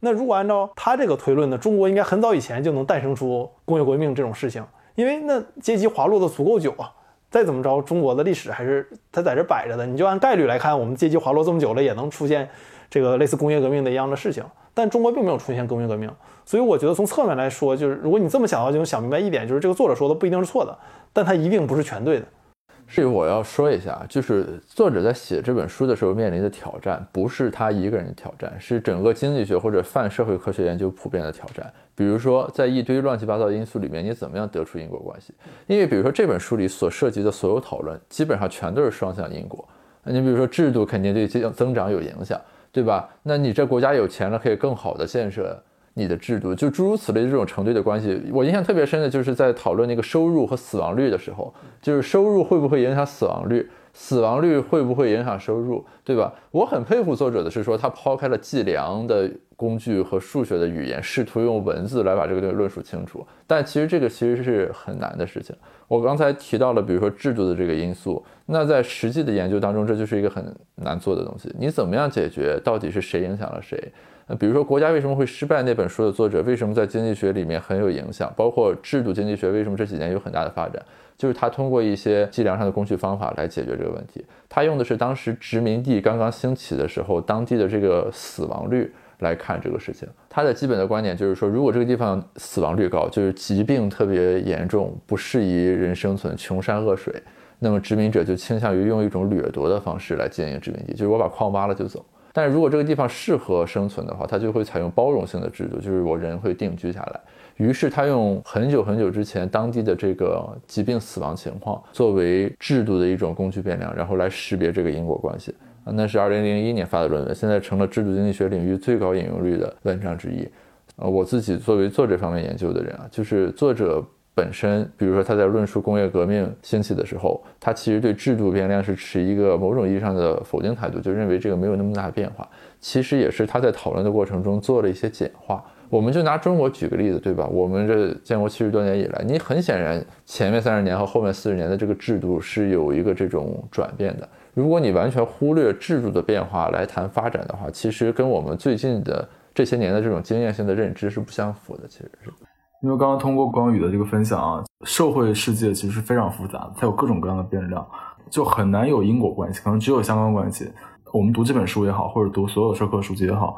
那如果按照他这个推论呢，中国应该很早以前就能诞生出工业革命这种事情，因为那阶级滑落的足够久啊。再怎么着，中国的历史还是它在这摆着的。你就按概率来看，我们阶级滑落这么久了，也能出现这个类似工业革命的一样的事情。但中国并没有出现工业革命，所以我觉得从侧面来说，就是如果你这么想的话，就能想明白一点，就是这个作者说的不一定是错的，但他一定不是全对的。是我要说一下，就是作者在写这本书的时候面临的挑战，不是他一个人的挑战，是整个经济学或者泛社会科学研究普遍的挑战。比如说，在一堆乱七八糟的因素里面，你怎么样得出因果关系？因为比如说这本书里所涉及的所有讨论，基本上全都是双向因果。你比如说制度肯定对增增长有影响，对吧？那你这国家有钱了，可以更好的建设。你的制度就诸如此类这种成对的关系，我印象特别深的就是在讨论那个收入和死亡率的时候，就是收入会不会影响死亡率，死亡率会不会影响收入，对吧？我很佩服作者的是说他抛开了计量的工具和数学的语言，试图用文字来把这个东西论述清楚。但其实这个其实是很难的事情。我刚才提到了，比如说制度的这个因素，那在实际的研究当中，这就是一个很难做的东西。你怎么样解决？到底是谁影响了谁？那比如说，国家为什么会失败？那本书的作者为什么在经济学里面很有影响？包括制度经济学为什么这几年有很大的发展？就是他通过一些计量上的工具方法来解决这个问题。他用的是当时殖民地刚刚兴起的时候，当地的这个死亡率来看这个事情。他的基本的观点就是说，如果这个地方死亡率高，就是疾病特别严重，不适宜人生存，穷山恶水，那么殖民者就倾向于用一种掠夺的方式来经营殖民地，就是我把矿挖了就走。但是如果这个地方适合生存的话，它就会采用包容性的制度，就是我人会定居下来。于是他用很久很久之前当地的这个疾病死亡情况作为制度的一种工具变量，然后来识别这个因果关系。啊，那是二零零一年发的论文，现在成了制度经济学领域最高引用率的文章之一。呃，我自己作为做这方面研究的人啊，就是作者。本身，比如说他在论述工业革命兴起的时候，他其实对制度变量是持一个某种意义上的否定态度，就认为这个没有那么大的变化。其实也是他在讨论的过程中做了一些简化。我们就拿中国举个例子，对吧？我们这建国七十多年以来，你很显然前面三十年和后面四十年的这个制度是有一个这种转变的。如果你完全忽略制度的变化来谈发展的话，其实跟我们最近的这些年的这种经验性的认知是不相符的。其实是。因为刚刚通过光宇的这个分享啊，社会世界其实是非常复杂的，它有各种各样的变量，就很难有因果关系，可能只有相关关系。我们读这本书也好，或者读所有社科书籍也好，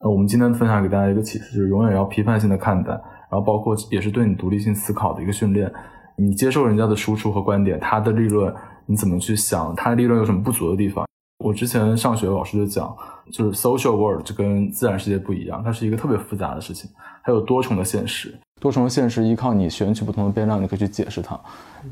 呃，我们今天分享给大家一个启示，就是永远要批判性的看待，然后包括也是对你独立性思考的一个训练。你接受人家的输出和观点，他的立论你怎么去想？他的立论有什么不足的地方？我之前上学老师就讲，就是 social world 就跟自然世界不一样，它是一个特别复杂的事情，它有多重的现实。多重现实依靠你选取不同的变量，你可以去解释它，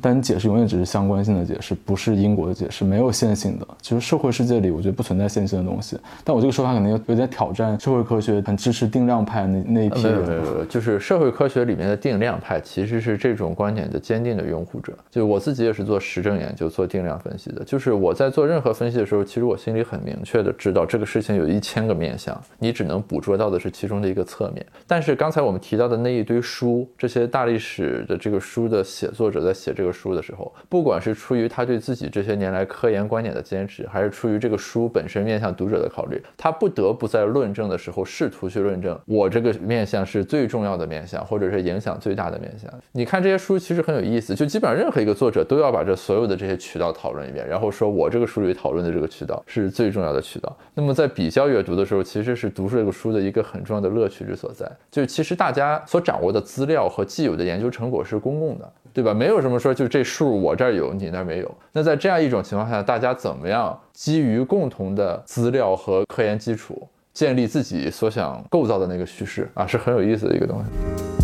但你解释永远只是相关性的解释，不是因果的解释，没有线性的。其实社会世界里，我觉得不存在线性的东西。但我这个说法可能有有点挑战社会科学很支持定量派那那一批人。就是社会科学里面的定量派其实是这种观点的坚定的拥护者。就我自己也是做实证研究、做定量分析的。就是我在做任何分析的时候，其实我心里很明确的知道这个事情有一千个面向，你只能捕捉到的是其中的一个侧面。但是刚才我们提到的那一堆。书这些大历史的这个书的写作者在写这个书的时候，不管是出于他对自己这些年来科研观点的坚持，还是出于这个书本身面向读者的考虑，他不得不在论证的时候试图去论证我这个面向是最重要的面向，或者是影响最大的面向。你看这些书其实很有意思，就基本上任何一个作者都要把这所有的这些渠道讨论一遍，然后说我这个书里讨论的这个渠道是最重要的渠道。那么在比较阅读的时候，其实是读这个书的一个很重要的乐趣之所在，就是其实大家所掌握的。资料和既有的研究成果是公共的，对吧？没有什么说就这数我这儿有，你那儿没有。那在这样一种情况下，大家怎么样基于共同的资料和科研基础，建立自己所想构造的那个叙事啊，是很有意思的一个东西。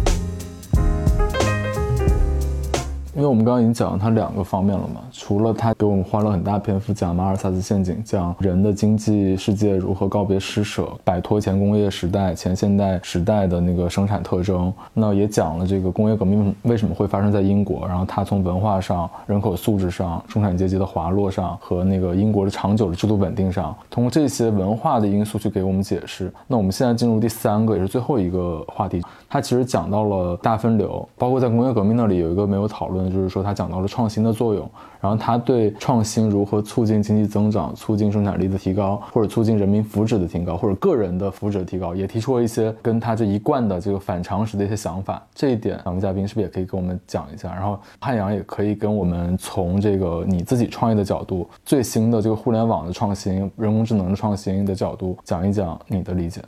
因为我们刚刚已经讲了它两个方面了嘛，除了它给我们花了很大篇幅讲马尔萨斯陷阱，讲人的经济世界如何告别施舍，摆脱前工业时代、前现代时代的那个生产特征，那也讲了这个工业革命为什么会发生在英国，然后它从文化上、人口素质上、中产阶级的滑落上和那个英国的长久的制度稳定上，通过这些文化的因素去给我们解释。那我们现在进入第三个也是最后一个话题，它其实讲到了大分流，包括在工业革命那里有一个没有讨论。就是说，他讲到了创新的作用，然后他对创新如何促进经济增长、促进生产力的提高，或者促进人民福祉的提高，或者个人的福祉的提高，也提出了一些跟他这一贯的这个反常识的一些想法。这一点，两位嘉宾是不是也可以跟我们讲一下？然后汉阳也可以跟我们从这个你自己创业的角度，最新的这个互联网的创新、人工智能的创新的角度讲一讲你的理解。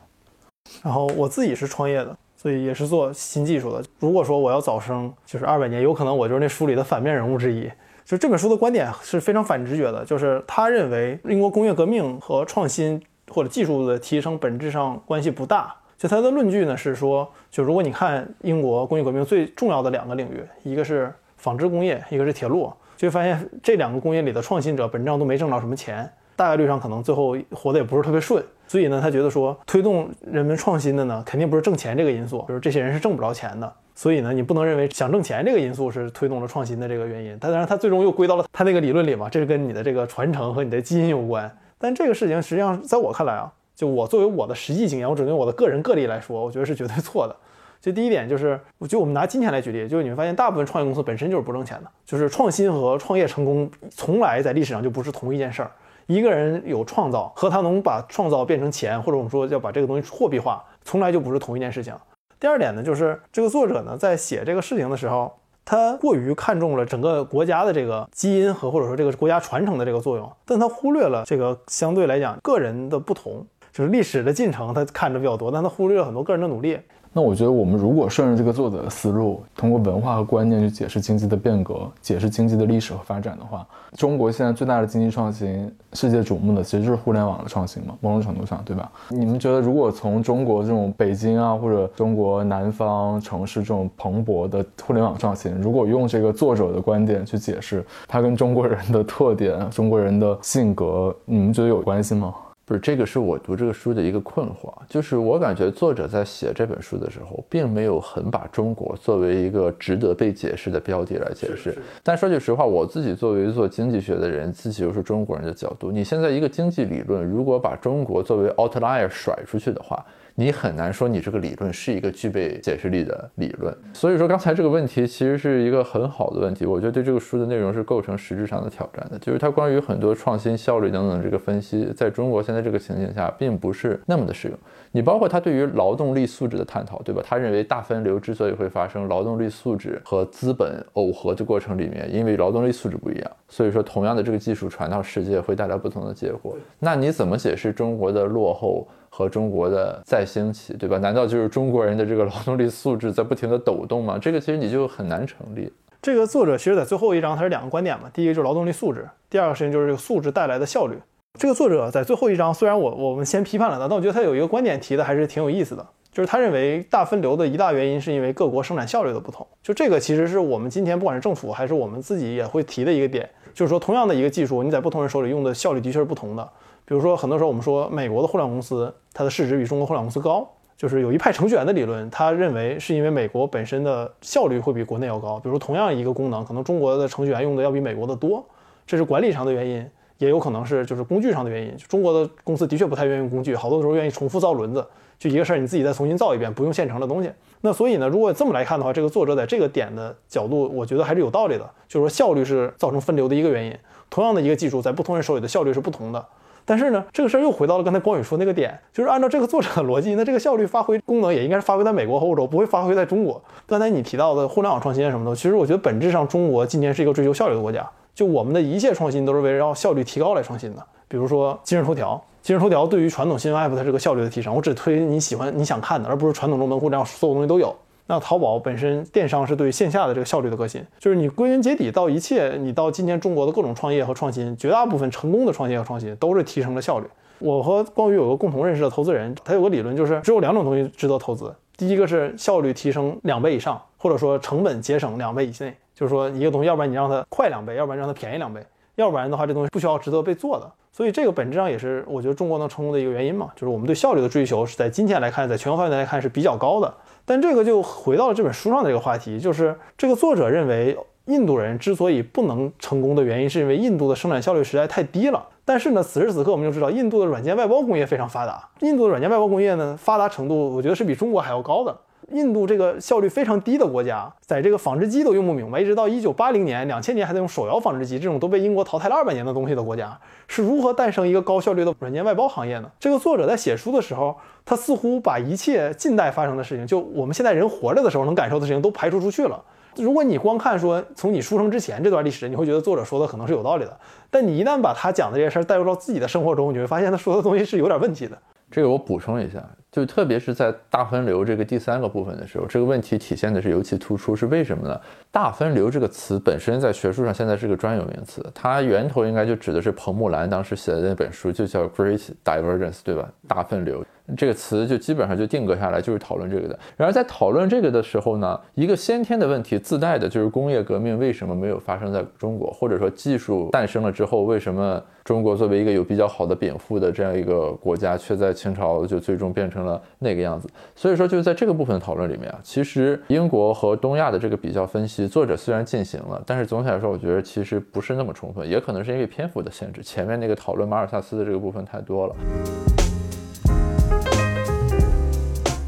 然后我自己是创业的。所以也是做新技术的。如果说我要早生，就是二百年，有可能我就是那书里的反面人物之一。就这本书的观点是非常反直觉的，就是他认为英国工业革命和创新或者技术的提升本质上关系不大。就他的论据呢是说，就如果你看英国工业革命最重要的两个领域，一个是纺织工业，一个是铁路，就会发现这两个工业里的创新者本质上都没挣着什么钱。大概率上可能最后活得也不是特别顺，所以呢，他觉得说推动人们创新的呢，肯定不是挣钱这个因素，就是这些人是挣不着钱的，所以呢，你不能认为想挣钱这个因素是推动了创新的这个原因。当然，他最终又归到了他那个理论里嘛，这是跟你的这个传承和你的基因有关。但这个事情实际上在我看来啊，就我作为我的实际经验，我只能用我的个人个例来说，我觉得是绝对错的。就第一点就是，就我们拿今天来举例，就是你会发现大部分创业公司本身就是不挣钱的，就是创新和创业成功从来在历史上就不是同一件事儿。一个人有创造和他能把创造变成钱，或者我们说要把这个东西货币化，从来就不是同一件事情。第二点呢，就是这个作者呢在写这个事情的时候，他过于看重了整个国家的这个基因和或者说这个国家传承的这个作用，但他忽略了这个相对来讲个人的不同，就是历史的进程他看着比较多，但他忽略了很多个人的努力。那我觉得，我们如果顺着这个作者的思路，通过文化和观念去解释经济的变革，解释经济的历史和发展的话，中国现在最大的经济创新，世界瞩目的其实就是互联网的创新嘛，某种程度上，对吧？你们觉得，如果从中国这种北京啊，或者中国南方城市这种蓬勃的互联网创新，如果用这个作者的观点去解释它跟中国人的特点、中国人的性格，你们觉得有关系吗？不是这个，是我读这个书的一个困惑，就是我感觉作者在写这本书的时候，并没有很把中国作为一个值得被解释的标的来解释。但说句实话，我自己作为做经济学的人，自己又是中国人的角度，你现在一个经济理论，如果把中国作为 outlier 甩出去的话。你很难说你这个理论是一个具备解释力的理论，所以说刚才这个问题其实是一个很好的问题，我觉得对这个书的内容是构成实质上的挑战的，就是它关于很多创新效率等等这个分析，在中国现在这个情景下并不是那么的适用。你包括他对于劳动力素质的探讨，对吧？他认为大分流之所以会发生，劳动力素质和资本耦合的过程里面，因为劳动力素质不一样，所以说同样的这个技术传到世界会带来不同的结果。那你怎么解释中国的落后？和中国的再兴起，对吧？难道就是中国人的这个劳动力素质在不停的抖动吗？这个其实你就很难成立。这个作者其实在最后一章，他是两个观点嘛。第一个就是劳动力素质，第二个事情就是这个素质带来的效率。这个作者在最后一章，虽然我我们先批判了他，但我觉得他有一个观点提的还是挺有意思的，就是他认为大分流的一大原因是因为各国生产效率的不同。就这个其实是我们今天不管是政府还是我们自己也会提的一个点，就是说同样的一个技术，你在不同人手里用的效率的确是不同的。比如说，很多时候我们说美国的互联网公司，它的市值比中国互联网公司高，就是有一派程序员的理论，他认为是因为美国本身的效率会比国内要高。比如同样一个功能，可能中国的程序员用的要比美国的多，这是管理上的原因，也有可能是就是工具上的原因。中国的公司的确不太愿意用工具，好多时候愿意重复造轮子，就一个事儿你自己再重新造一遍，不用现成的东西。那所以呢，如果这么来看的话，这个作者在这个点的角度，我觉得还是有道理的，就是说效率是造成分流的一个原因。同样的一个技术，在不同人手里的效率是不同的。但是呢，这个事儿又回到了刚才光宇说那个点，就是按照这个作者的逻辑，那这个效率发挥功能也应该是发挥在美国和欧洲，不会发挥在中国。刚才你提到的互联网创新什么的，其实我觉得本质上中国今天是一个追求效率的国家，就我们的一切创新都是围绕效率提高来创新的。比如说今日头条，今日头条对于传统新闻 app 它这个效率的提升，我只推你喜欢你想看的，而不是传统中门户这样所有东西都有。那淘宝本身电商是对线下的这个效率的革新，就是你归根结底到一切，你到今天中国的各种创业和创新，绝大部分成功的创业和创新都是提升了效率。我和光宇有个共同认识的投资人，他有个理论，就是只有两种东西值得投资。第一个是效率提升两倍以上，或者说成本节省两倍以内。就是说一个东西，要不然你让它快两倍，要不然让它便宜两倍，要不然的话这东西不需要值得被做的。所以这个本质上也是我觉得中国能成功的一个原因嘛，就是我们对效率的追求是在今天来看，在全球范围内来看是比较高的。但这个就回到了这本书上的一个话题，就是这个作者认为印度人之所以不能成功的原因，是因为印度的生产效率实在太低了。但是呢，此时此刻我们就知道，印度的软件外包工业非常发达。印度的软件外包工业呢，发达程度我觉得是比中国还要高的。印度这个效率非常低的国家，在这个纺织机都用不明白，一直到一九八零年、两千年还在用手摇纺织机，这种都被英国淘汰了二百年的东西的国家，是如何诞生一个高效率的软件外包行业呢？这个作者在写书的时候，他似乎把一切近代发生的事情，就我们现在人活着的时候能感受的事情都排除出去了。如果你光看说从你出生之前这段历史，你会觉得作者说的可能是有道理的，但你一旦把他讲的这些事儿带入到自己的生活中，你会发现他说的东西是有点问题的。这个我补充一下，就特别是在大分流这个第三个部分的时候，这个问题体现的是尤其突出，是为什么呢？大分流这个词本身在学术上现在是个专有名词，它源头应该就指的是彭木兰当时写的那本书，就叫 Great Divergence，对吧？大分流这个词就基本上就定格下来，就是讨论这个的。然而在讨论这个的时候呢，一个先天的问题自带的就是工业革命为什么没有发生在中国，或者说技术诞生了之后，为什么中国作为一个有比较好的禀赋的这样一个国家，却在清朝就最终变成了那个样子？所以说，就是在这个部分讨论里面啊，其实英国和东亚的这个比较分析，作者虽然进行了，但是总体来说，我觉得其实不是那么充分，也可能是因为篇幅的限制，前面那个讨论马尔萨斯的这个部分太多了。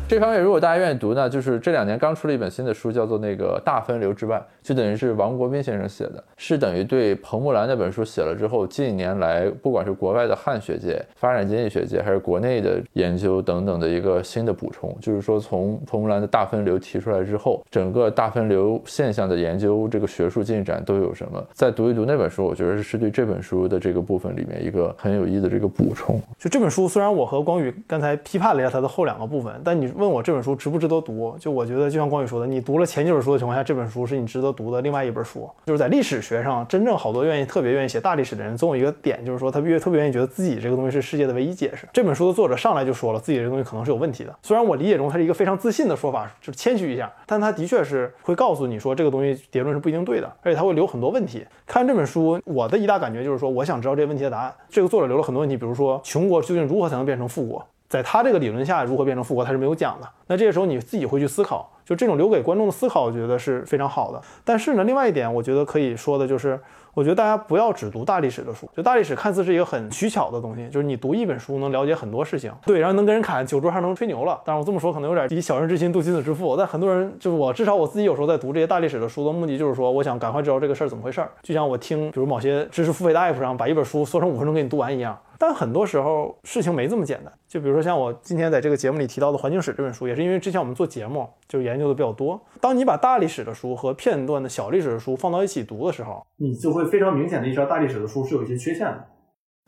这方面，如果大家愿意读呢，就是这两年刚出了一本新的书，叫做《那个大分流之外》，就等于是王国斌先生写的，是等于对彭木兰那本书写了之后，近年来不管是国外的汉学界、发展经济学界，还是国内的研究等等的一个新的补充。就是说，从彭木兰的大分流提出来之后，整个大分流现象的研究这个学术进展都有什么？再读一读那本书，我觉得是对这本书的这个部分里面一个很有意义的这个补充。就这本书，虽然我和光宇刚才批判了一下它的后两个部分，但你问我这本书值不值得读，就我觉得就像光宇说的，你读了前几本书的情况下，这本书是你值得读的另外一本书。就是在历史学上，真正好多愿意特别愿意写大历史的人，总有一个点，就是说他越特别愿意觉得自己这个东西是世界的唯一解释。这本书的作者上来就说了，自己这个东西可能是有问题的。虽然我理解中它是一个非常自信的说法，就是谦虚一下，但他的确是会告诉你说这个东西结论是不一定对的，而且他会留很多问题。看这本书，我的一大感觉就是说，我想知道这个问题的答案。这个作者留了很多问题，比如说穷国究竟如何才能变成富国？在他这个理论下，如何变成富国，他是没有讲的。那这个时候你自己会去思考，就这种留给观众的思考，我觉得是非常好的。但是呢，另外一点，我觉得可以说的就是，我觉得大家不要只读大历史的书。就大历史看似是一个很取巧的东西，就是你读一本书能了解很多事情，对，然后能跟人侃酒桌上能吹牛了。当然我这么说可能有点以小人之心度君子之腹，但很多人就是我，至少我自己有时候在读这些大历史的书的目的就是说，我想赶快知道这个事儿怎么回事儿，就像我听比如某些知识付费的 app 上把一本书缩成五分钟给你读完一样。但很多时候事情没这么简单，就比如说像我今天在这个节目里提到的《环境史》这本书，也是因为之前我们做节目就研究的比较多。当你把大历史的书和片段的小历史的书放到一起读的时候，你就会非常明显的意识到大历史的书是有一些缺陷的。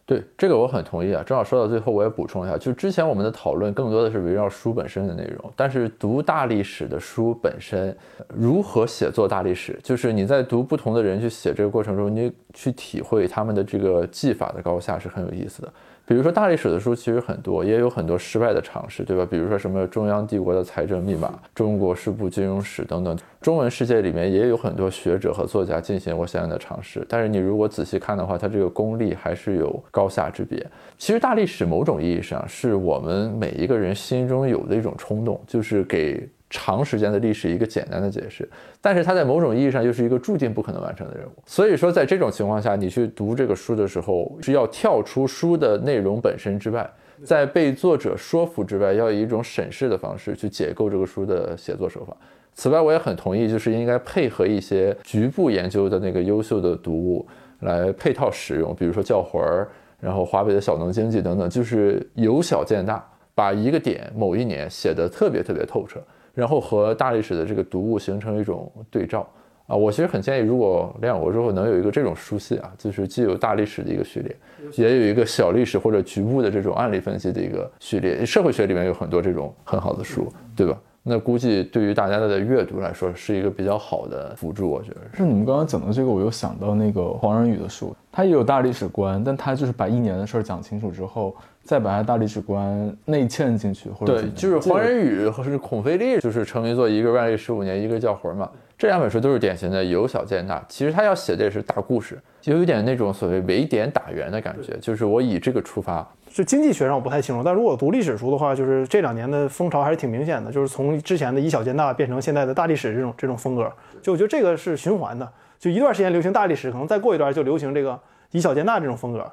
对这个我很同意啊，正好说到最后，我也补充一下，就之前我们的讨论更多的是围绕书本身的内容，但是读大历史的书本身，如何写作大历史，就是你在读不同的人去写这个过程中，你去体会他们的这个技法的高下是很有意思的。比如说大历史的书其实很多，也有很多失败的尝试，对吧？比如说什么中央帝国的财政密码、中国式部金融史等等，中文世界里面也有很多学者和作家进行过相应的尝试。但是你如果仔细看的话，它这个功力还是有高下之别。其实大历史某种意义上是我们每一个人心中有的一种冲动，就是给。长时间的历史一个简单的解释，但是它在某种意义上又是一个注定不可能完成的任务。所以说，在这种情况下，你去读这个书的时候，是要跳出书的内容本身之外，在被作者说服之外，要以一种审视的方式去解构这个书的写作手法。此外，我也很同意，就是应该配合一些局部研究的那个优秀的读物来配套使用，比如说教魂儿，然后华北的小农经济等等，就是由小见大，把一个点某一年写得特别特别透彻。然后和大历史的这个读物形成一种对照啊，我其实很建议，如果联想国之后能有一个这种书系啊，就是既有大历史的一个序列，也有一个小历史或者局部的这种案例分析的一个序列。社会学里面有很多这种很好的书，对吧？那估计对于大家的阅读来说是一个比较好的辅助，我觉得。是你们刚刚讲的这个，我又想到那个黄仁宇的书，他也有大历史观，但他就是把一年的事儿讲清楚之后，再把他大历史观内嵌进去，或者对，就是黄仁宇和是孔飞利，就是成为做一个万历十五年，一个叫魂嘛。这两本书都是典型的由小见大。其实他要写的也是大故事，就有点那种所谓围点打援的感觉，就是我以这个出发。就经济学上我不太清楚，但如果读历史书的话，就是这两年的风潮还是挺明显的，就是从之前的以小见大变成现在的大历史这种这种风格。就我觉得这个是循环的，就一段时间流行大历史，可能再过一段就流行这个以小见大这种风格。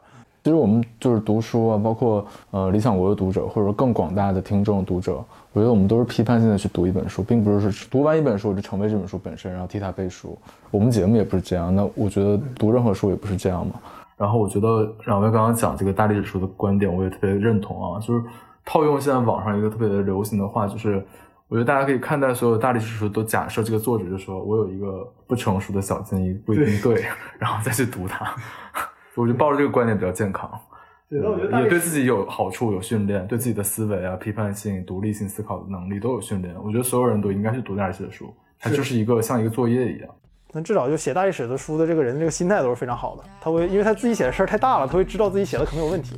其实我们就是读书啊，包括呃理想国的读者，或者说更广大的听众读者，我觉得我们都是批判性的去读一本书，并不是说读完一本书我就成为这本书本身，然后替它背书。我们节目也不是这样，那我觉得读任何书也不是这样嘛。然后我觉得两位刚刚讲这个大历史书的观点，我也特别认同啊，就是套用现在网上一个特别流行的话，就是我觉得大家可以看待所有大历史书都假设这个作者就说我有一个不成熟的小建议不一定对，然后再去读它。我就抱着这个观点比较健康，对，我觉得也对自己有好处，有训练，对自己的思维啊、批判性、独立性思考的能力都有训练。我觉得所有人都应该去读大历史的书，它就是一个像一个作业一样。那至少就写大历史的书的这个人，这个心态都是非常好的。他会，因为他自己写的事儿太大了，他会知道自己写的可能有问题。